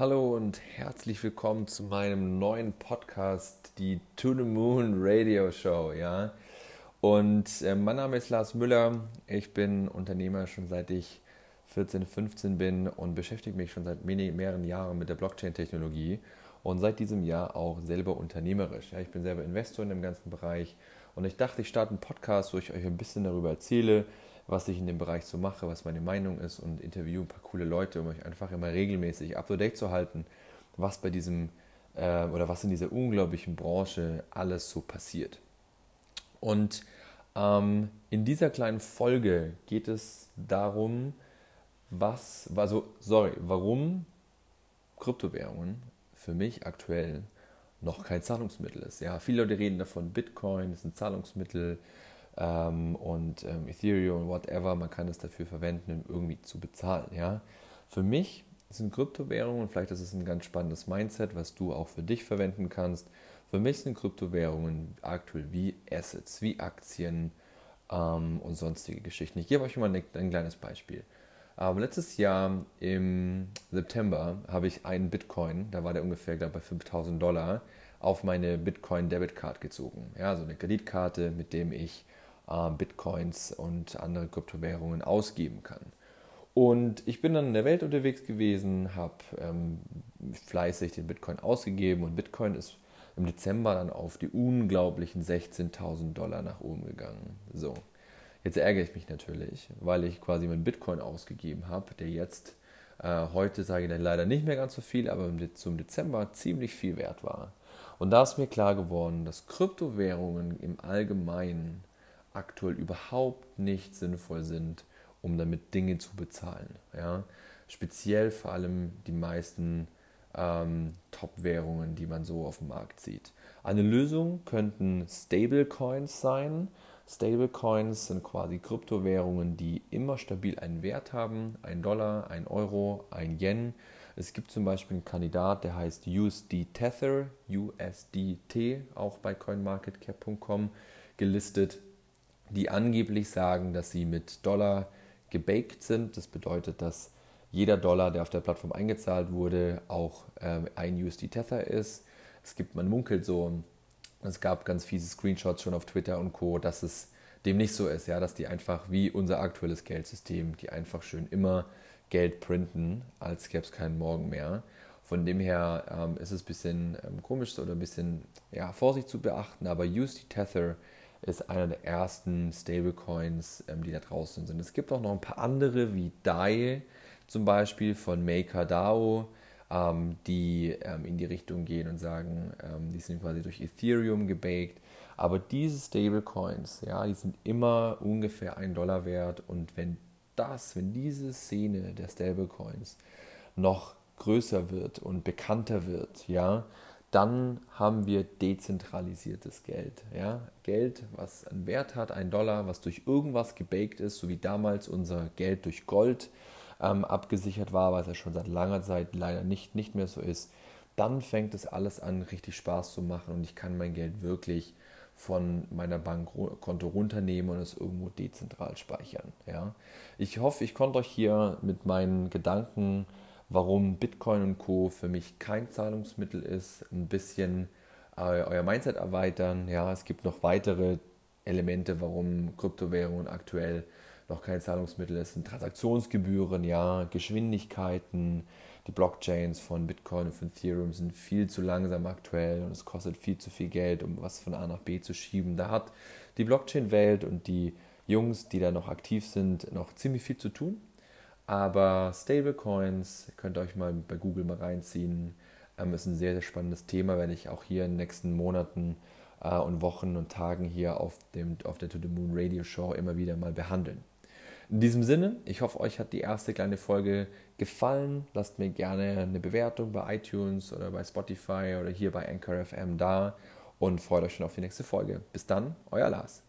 Hallo und herzlich willkommen zu meinem neuen Podcast, die To the Moon Radio Show. Ja? Und äh, mein Name ist Lars Müller. Ich bin Unternehmer schon seit ich 14, 15 bin und beschäftige mich schon seit mehreren Jahren mit der Blockchain-Technologie und seit diesem Jahr auch selber unternehmerisch. Ja? Ich bin selber Investor in dem ganzen Bereich und ich dachte, ich starte einen Podcast, wo ich euch ein bisschen darüber erzähle, was ich in dem Bereich so mache, was meine Meinung ist und interviewe ein paar coole Leute, um euch einfach immer regelmäßig up to date zu halten, was bei diesem äh, oder was in dieser unglaublichen Branche alles so passiert. Und ähm, in dieser kleinen Folge geht es darum, was, also, sorry, warum Kryptowährungen für mich aktuell noch kein Zahlungsmittel ist. Ja, viele Leute reden davon, Bitcoin ist ein Zahlungsmittel, ähm, und ähm, Ethereum, whatever, man kann es dafür verwenden, um irgendwie zu bezahlen. Ja? Für mich sind Kryptowährungen, und vielleicht ist es ein ganz spannendes Mindset, was du auch für dich verwenden kannst. Für mich sind Kryptowährungen aktuell wie Assets, wie Aktien ähm, und sonstige Geschichten. Ich gebe euch mal ein, ein kleines Beispiel. Aber letztes Jahr im September habe ich einen Bitcoin, da war der ungefähr glaube bei 5000 Dollar, auf meine Bitcoin Debit Card gezogen. Ja, so eine Kreditkarte, mit dem ich äh, Bitcoins und andere Kryptowährungen ausgeben kann. Und ich bin dann in der Welt unterwegs gewesen, habe ähm, fleißig den Bitcoin ausgegeben und Bitcoin ist im Dezember dann auf die unglaublichen 16.000 Dollar nach oben gegangen. So, jetzt ärgere ich mich natürlich, weil ich quasi meinen Bitcoin ausgegeben habe, der jetzt äh, heute sage ich dann leider nicht mehr ganz so viel, aber zum Dezember ziemlich viel wert war. Und da ist mir klar geworden, dass Kryptowährungen im Allgemeinen aktuell überhaupt nicht sinnvoll sind, um damit Dinge zu bezahlen. Ja? Speziell vor allem die meisten ähm, Top-Währungen, die man so auf dem Markt sieht. Eine Lösung könnten Stablecoins sein. Stablecoins sind quasi Kryptowährungen, die immer stabil einen Wert haben. Ein Dollar, ein Euro, ein Yen. Es gibt zum Beispiel einen Kandidat, der heißt USD Tether, USDT, auch bei coinmarketcap.com gelistet die angeblich sagen, dass sie mit Dollar gebaked sind. Das bedeutet, dass jeder Dollar, der auf der Plattform eingezahlt wurde, auch ähm, ein USD Tether ist. Es gibt, man munkelt so, es gab ganz fiese Screenshots schon auf Twitter und Co., dass es dem nicht so ist, ja, dass die einfach wie unser aktuelles Geldsystem, die einfach schön immer Geld printen, als gäbe es keinen Morgen mehr. Von dem her ähm, ist es ein bisschen ähm, komisch oder ein bisschen ja, Vorsicht zu beachten, aber USD Tether ist einer der ersten Stablecoins, ähm, die da draußen sind. Es gibt auch noch ein paar andere wie DAI zum Beispiel von MakerDAO, ähm, die ähm, in die Richtung gehen und sagen, ähm, die sind quasi durch Ethereum gebaked. Aber diese Stablecoins, ja, die sind immer ungefähr ein Dollar wert. Und wenn das, wenn diese Szene der Stablecoins noch größer wird und bekannter wird, ja, dann haben wir dezentralisiertes Geld. Ja? Geld, was einen Wert hat, ein Dollar, was durch irgendwas gebaked ist, so wie damals unser Geld durch Gold ähm, abgesichert war, was ja schon seit langer Zeit leider nicht, nicht mehr so ist. Dann fängt es alles an, richtig Spaß zu machen und ich kann mein Geld wirklich von meiner Bankkonto runternehmen und es irgendwo dezentral speichern. Ja? Ich hoffe, ich konnte euch hier mit meinen Gedanken warum Bitcoin und Co. für mich kein Zahlungsmittel ist, ein bisschen äh, euer Mindset erweitern. Ja, es gibt noch weitere Elemente, warum Kryptowährungen aktuell noch kein Zahlungsmittel ist. Sind Transaktionsgebühren, ja, Geschwindigkeiten. Die Blockchains von Bitcoin und von Ethereum sind viel zu langsam aktuell und es kostet viel zu viel Geld, um was von A nach B zu schieben. Da hat die Blockchain-Welt und die Jungs, die da noch aktiv sind, noch ziemlich viel zu tun. Aber Stablecoins, könnt ihr euch mal bei Google mal reinziehen, ähm, ist ein sehr, sehr spannendes Thema, werde ich auch hier in den nächsten Monaten äh, und Wochen und Tagen hier auf, dem, auf der To The Moon Radio Show immer wieder mal behandeln. In diesem Sinne, ich hoffe, euch hat die erste kleine Folge gefallen. Lasst mir gerne eine Bewertung bei iTunes oder bei Spotify oder hier bei Anchor FM da und freut euch schon auf die nächste Folge. Bis dann, euer Lars.